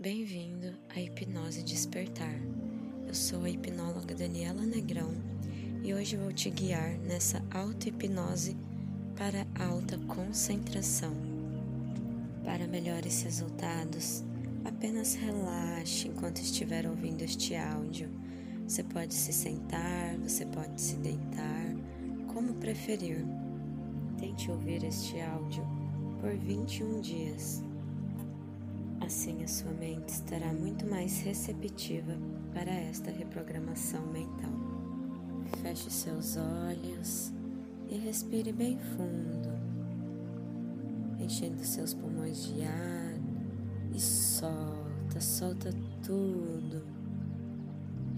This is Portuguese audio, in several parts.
Bem-vindo à Hipnose Despertar. Eu sou a hipnóloga Daniela Negrão e hoje vou te guiar nessa auto-hipnose para alta concentração. Para melhores resultados, apenas relaxe enquanto estiver ouvindo este áudio. Você pode se sentar, você pode se deitar, como preferir. Tente ouvir este áudio por 21 dias. Assim, a sua mente estará muito mais receptiva para esta reprogramação mental. Feche seus olhos e respire bem fundo, enchendo seus pulmões de ar e solta, solta tudo.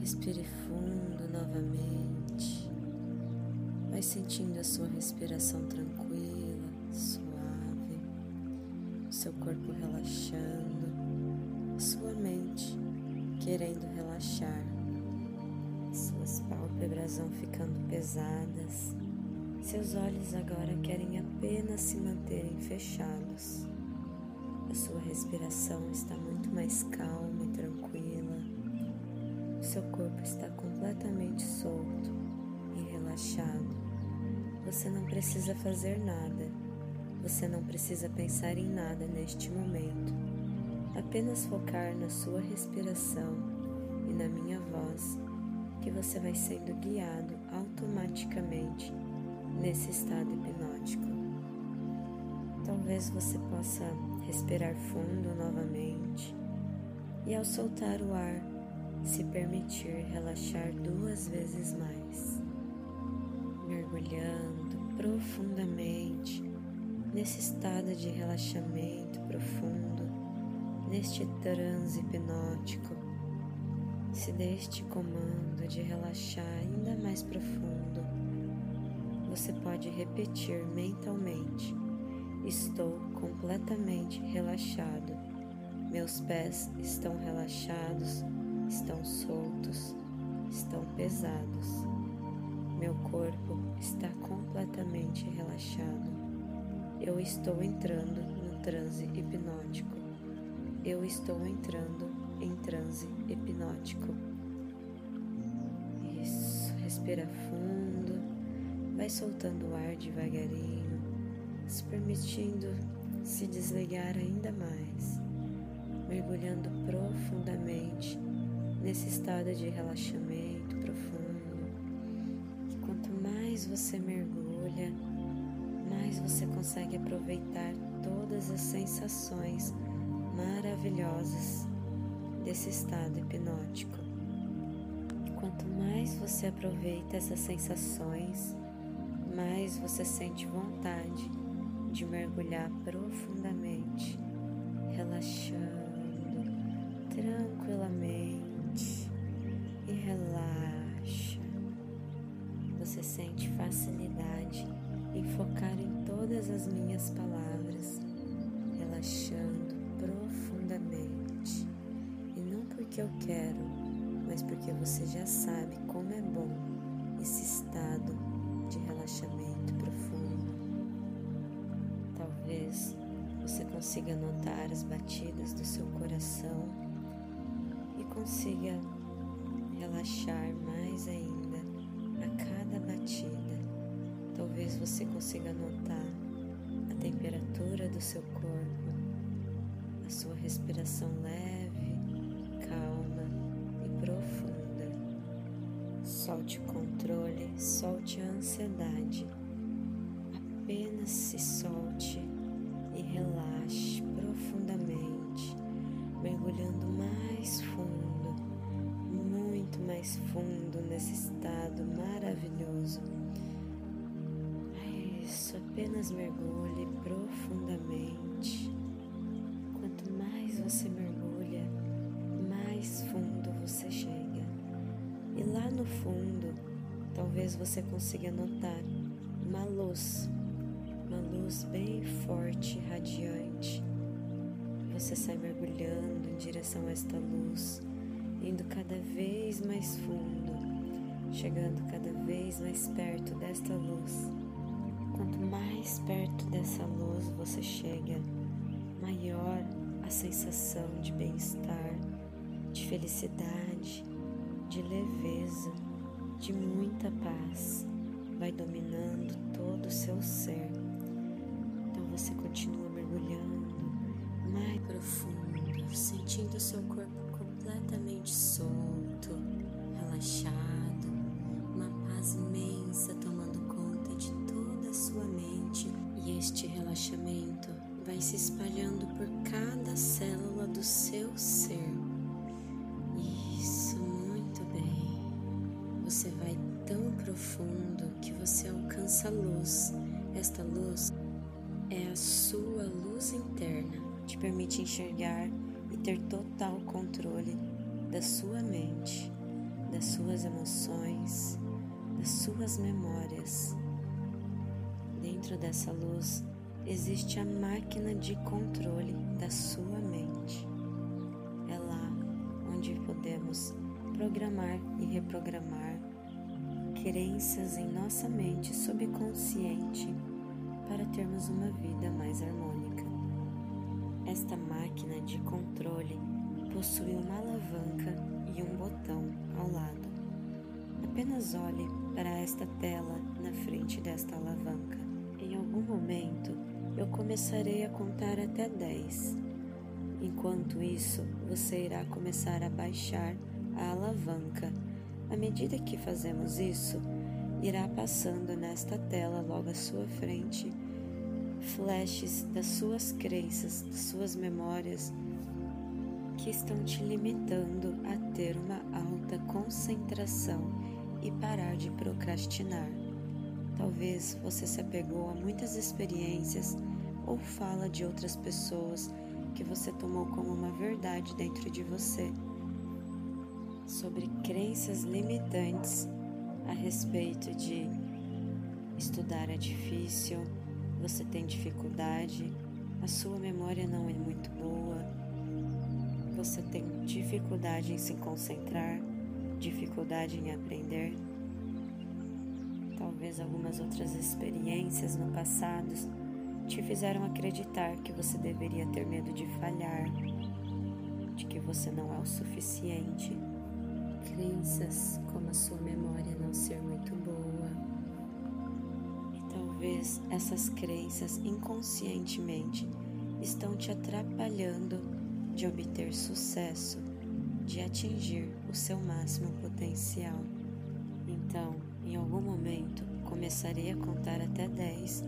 Respire fundo novamente. Vai sentindo a sua respiração tranquila, seu corpo relaxando sua mente querendo relaxar, suas pálpebras vão ficando pesadas, seus olhos agora querem apenas se manterem fechados. A sua respiração está muito mais calma e tranquila. O seu corpo está completamente solto e relaxado. Você não precisa fazer nada. Você não precisa pensar em nada neste momento apenas focar na sua respiração e na minha voz, que você vai sendo guiado automaticamente nesse estado hipnótico. Talvez você possa respirar fundo novamente e, ao soltar o ar, se permitir relaxar duas vezes mais, mergulhando profundamente nesse estado de relaxamento profundo neste transe hipnótico, se deste comando de relaxar ainda mais profundo, você pode repetir mentalmente: Estou completamente relaxado. Meus pés estão relaxados, estão soltos, estão pesados. Meu corpo está completamente relaxado. Eu estou entrando no transe hipnótico eu estou entrando em transe hipnótico. Isso, respira fundo, vai soltando o ar devagarinho, se permitindo se desligar ainda mais, mergulhando profundamente nesse estado de relaxamento profundo. E quanto mais você mergulha, mais você consegue aproveitar todas as sensações maravilhosas desse estado hipnótico. Quanto mais você aproveita essas sensações, mais você sente vontade de mergulhar profundamente, relaxando tranquilamente e relaxa. Você sente facilidade em focar em todas as minhas palavras, relaxando profundamente. E não porque eu quero, mas porque você já sabe como é bom esse estado de relaxamento profundo. Talvez você consiga notar as batidas do seu coração e consiga relaxar mais ainda a cada batida. Talvez você consiga notar a temperatura do seu corpo sua respiração leve, calma e profunda. Solte o controle, solte a ansiedade. Apenas se solte e relaxe profundamente, mergulhando mais fundo, muito mais fundo nesse estado maravilhoso. Apenas mergulhe profundamente você mergulha, mais fundo você chega. E lá no fundo, talvez você consiga notar uma luz, uma luz bem forte, radiante. Você sai mergulhando em direção a esta luz, indo cada vez mais fundo, chegando cada vez mais perto desta luz. Dessa luz você chega, maior a sensação de bem-estar, de felicidade, de leveza, de muita paz vai dominando todo o seu ser. Então você continua mergulhando mais profundo, sentindo seu corpo completamente solto, relaxado, uma paz imensa relaxamento vai se espalhando por cada célula do seu ser. Isso, muito bem. Você vai tão profundo que você alcança a luz. Esta luz é a sua luz interna, te permite enxergar e ter total controle da sua mente, das suas emoções, das suas memórias. Dentro dessa luz existe a máquina de controle da sua mente. É lá onde podemos programar e reprogramar crenças em nossa mente subconsciente para termos uma vida mais harmônica. Esta máquina de controle possui uma alavanca e um botão ao lado. Apenas olhe para esta tela na frente desta alavanca. Em algum momento eu começarei a contar até 10. Enquanto isso, você irá começar a baixar a alavanca à medida que fazemos isso, irá passando nesta tela logo à sua frente flashes das suas crenças, das suas memórias que estão te limitando a ter uma alta concentração e parar de procrastinar. Talvez você se apegou a muitas experiências ou fala de outras pessoas que você tomou como uma verdade dentro de você sobre crenças limitantes a respeito de estudar é difícil, você tem dificuldade, a sua memória não é muito boa, você tem dificuldade em se concentrar, dificuldade em aprender. Talvez algumas outras experiências no passado te fizeram acreditar que você deveria ter medo de falhar, de que você não é o suficiente crenças como a sua memória não ser muito boa. E talvez essas crenças inconscientemente estão te atrapalhando de obter sucesso, de atingir o seu máximo potencial. Então, em algum momento, começarei a contar até 10,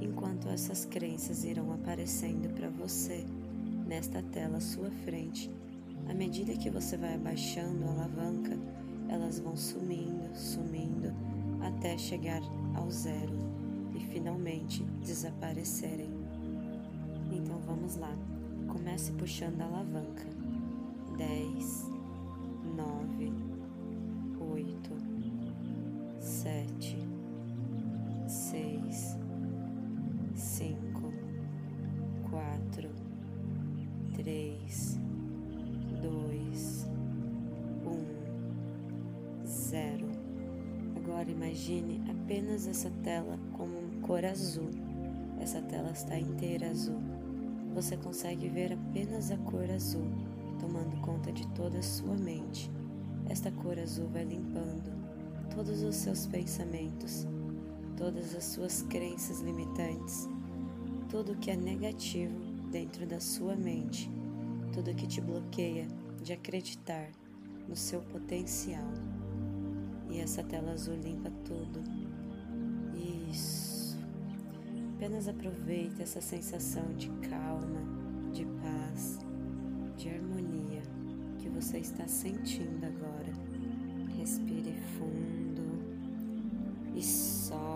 enquanto essas crenças irão aparecendo para você nesta tela à sua frente à medida que você vai abaixando a alavanca, elas vão sumindo, sumindo, até chegar ao zero e finalmente desaparecerem. Então vamos lá. Comece puxando a alavanca. 10, zero. Agora imagine apenas essa tela como uma cor azul. Essa tela está inteira azul. Você consegue ver apenas a cor azul, tomando conta de toda a sua mente. Esta cor azul vai limpando todos os seus pensamentos, todas as suas crenças limitantes, tudo que é negativo dentro da sua mente tudo que te bloqueia de acreditar no seu potencial. E essa tela azul limpa tudo. Isso. Apenas aproveite essa sensação de calma, de paz, de harmonia que você está sentindo agora. Respire fundo e solta.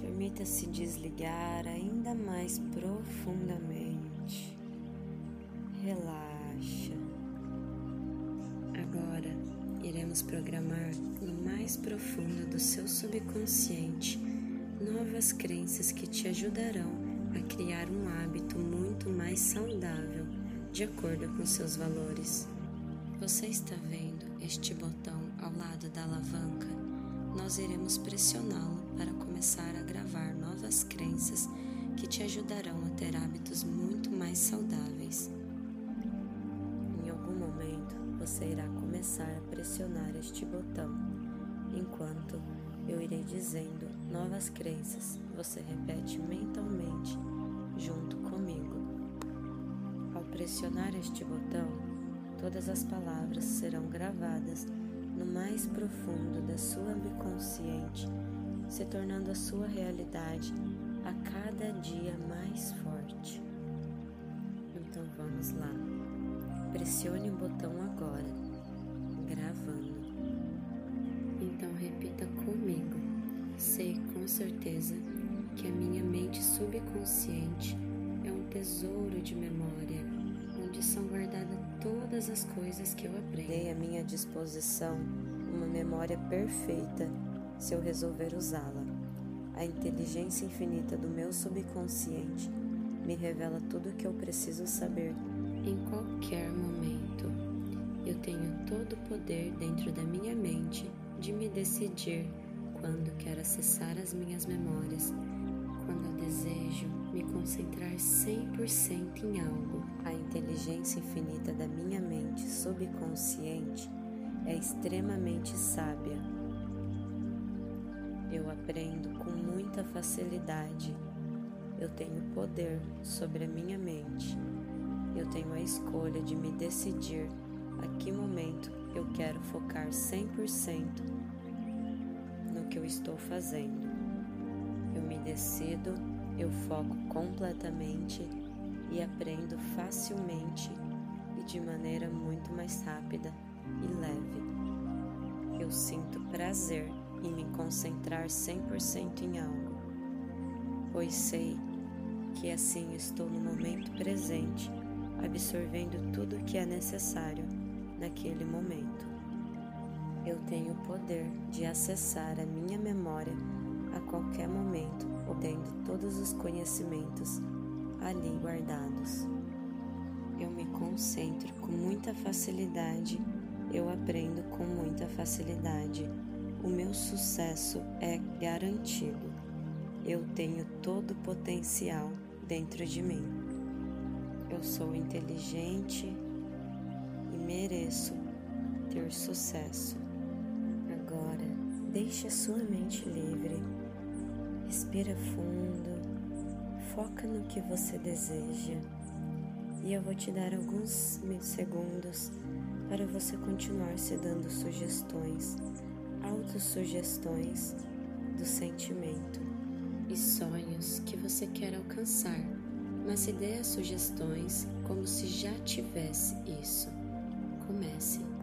Permita-se desligar ainda mais profundamente programar no mais profundo do seu subconsciente novas crenças que te ajudarão a criar um hábito muito mais saudável de acordo com seus valores. Você está vendo este botão ao lado da alavanca? Nós iremos pressioná-lo para começar a gravar novas crenças que te ajudarão a ter hábitos muito mais saudáveis. Você irá começar a pressionar este botão, enquanto eu irei dizendo novas crenças, você repete mentalmente junto comigo. Ao pressionar este botão, todas as palavras serão gravadas no mais profundo da sua subconsciente, se tornando a sua realidade a cada dia mais forte. Então vamos lá. Pressione o botão agora, gravando. Então repita comigo. Sei com certeza que a minha mente subconsciente é um tesouro de memória, onde são guardadas todas as coisas que eu aprendo. Dei à minha disposição uma memória perfeita se eu resolver usá-la. A inteligência infinita do meu subconsciente me revela tudo o que eu preciso saber todo o poder dentro da minha mente de me decidir quando quero acessar as minhas memórias, quando eu desejo me concentrar 100% em algo. A inteligência infinita da minha mente subconsciente é extremamente sábia eu aprendo com muita facilidade. Eu tenho poder sobre a minha mente. Eu tenho a escolha de me decidir a que momento eu quero focar 100% no que eu estou fazendo. Eu me decido, eu foco completamente e aprendo facilmente e de maneira muito mais rápida e leve. Eu sinto prazer e me concentrar 100% em algo, pois sei que assim estou no momento presente, absorvendo tudo o que é necessário naquele momento. Eu tenho o poder de acessar a minha memória a qualquer momento, obtendo todos os conhecimentos ali guardados. Eu me concentro com muita facilidade, eu aprendo com muita facilidade o meu sucesso é garantido. Eu tenho todo o potencial dentro de mim. Eu sou inteligente mereço ter sucesso. Agora, deixe a sua mente livre. Respira fundo. Foca no que você deseja. E eu vou te dar alguns segundos para você continuar se dando sugestões autossugestões do sentimento e sonhos que você quer alcançar, mas se dê as sugestões como se já tivesse isso. Comece.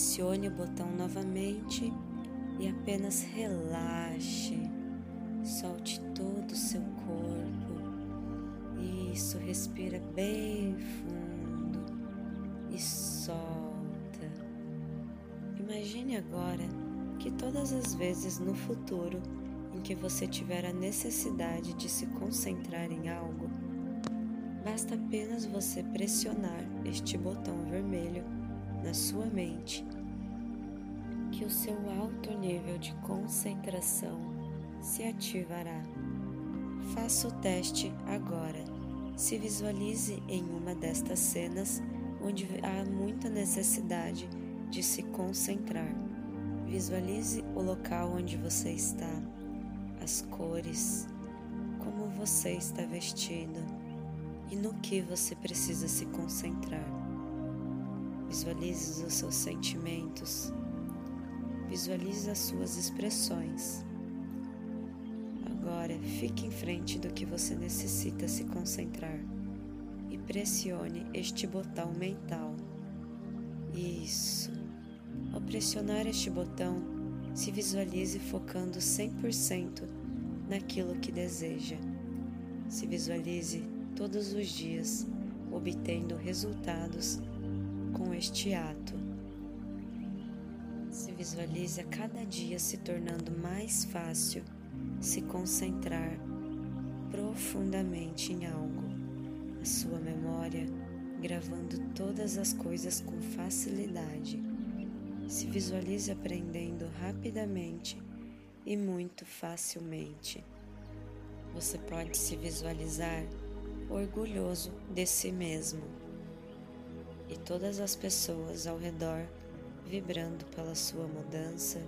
Pressione o botão novamente e apenas relaxe. Solte todo o seu corpo. Isso, respira bem fundo e solta. Imagine agora que todas as vezes no futuro em que você tiver a necessidade de se concentrar em algo, basta apenas você pressionar este botão vermelho na sua mente que o seu alto nível de concentração se ativará. Faça o teste agora. Se visualize em uma destas cenas onde há muita necessidade de se concentrar. Visualize o local onde você está, as cores, como você está vestido e no que você precisa se concentrar. Visualize os seus sentimentos. Visualize as suas expressões. Agora fique em frente do que você necessita se concentrar e pressione este botão mental. Isso. Ao pressionar este botão, se visualize focando 100% naquilo que deseja. Se visualize todos os dias obtendo resultados este ato. Se visualize a cada dia se tornando mais fácil se concentrar profundamente em algo, a sua memória gravando todas as coisas com facilidade. Se visualize aprendendo rapidamente e muito facilmente. Você pode se visualizar orgulhoso de si mesmo e todas as pessoas ao redor vibrando pela sua mudança.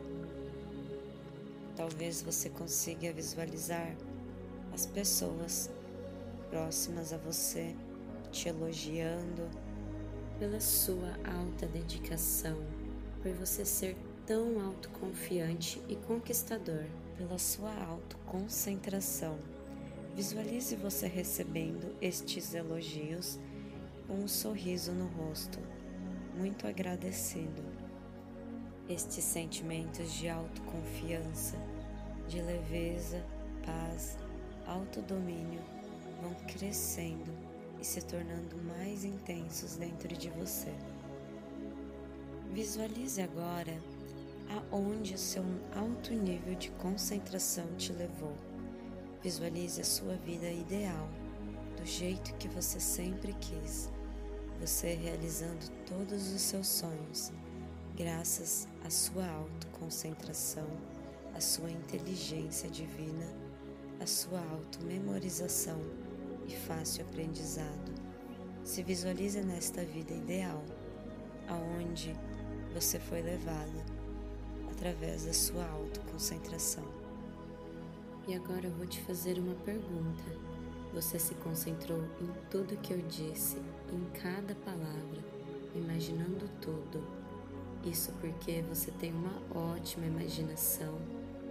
Talvez você consiga visualizar as pessoas próximas a você te elogiando pela sua alta dedicação, por você ser tão autoconfiante e conquistador, pela sua autoconcentração. Visualize você recebendo estes elogios com um sorriso no rosto, muito agradecido. Estes sentimentos de autoconfiança, de leveza, paz, autodomínio vão crescendo e se tornando mais intensos dentro de você. Visualize agora aonde o seu alto nível de concentração te levou. Visualize a sua vida ideal, do jeito que você sempre quis, você realizando todos os seus sonhos, graças à sua autoconcentração, à sua inteligência divina, à sua auto-memorização e fácil aprendizado. Se visualize nesta vida ideal, aonde você foi levado através da sua autoconcentração. E agora eu vou te fazer uma pergunta. Você se concentrou em tudo que eu disse, em cada palavra, imaginando tudo. Isso porque você tem uma ótima imaginação,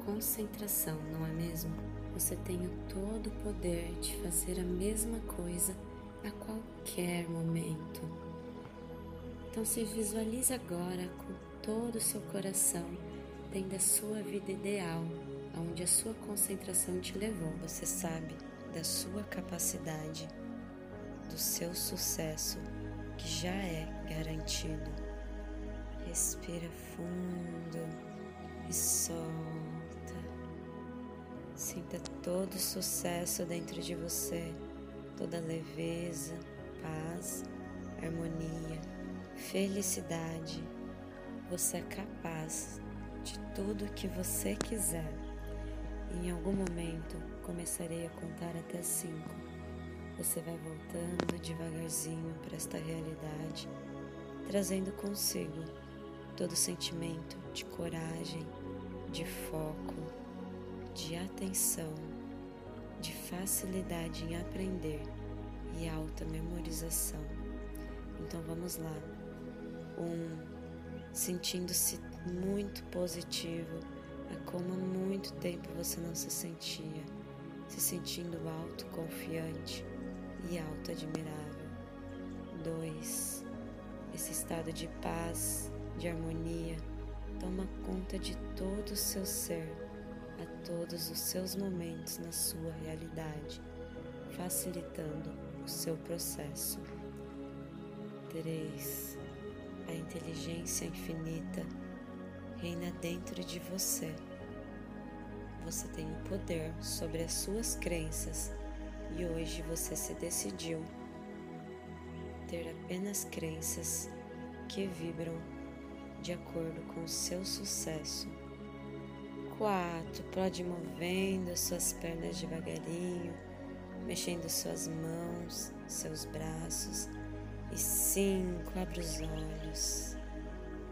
concentração, não é mesmo? Você tem o todo o poder de fazer a mesma coisa a qualquer momento. Então se visualize agora com todo o seu coração tendo a sua vida ideal aonde a sua concentração te levou. Você sabe da sua capacidade, do seu sucesso que já é garantido. Respira fundo e solta. Sinta todo o sucesso dentro de você, toda leveza, paz, harmonia, felicidade. Você é capaz de tudo que você quiser. Em algum momento começarei a contar até cinco. Você vai voltando devagarzinho para esta realidade, trazendo consigo todo o sentimento de coragem, de foco, de atenção, de facilidade em aprender e alta memorização. Então vamos lá. Um, sentindo-se muito positivo como há muito tempo você não se sentia, se sentindo autoconfiante e auto-admirável. 2. Esse estado de paz, de harmonia, toma conta de todo o seu ser, a todos os seus momentos na sua realidade, facilitando o seu processo. 3. A inteligência infinita reina dentro de você você tem o poder sobre as suas crenças e hoje você se decidiu ter apenas crenças que vibram de acordo com o seu sucesso. 4. Pode movendo suas pernas devagarinho, mexendo suas mãos, seus braços. E 5. Abre os olhos.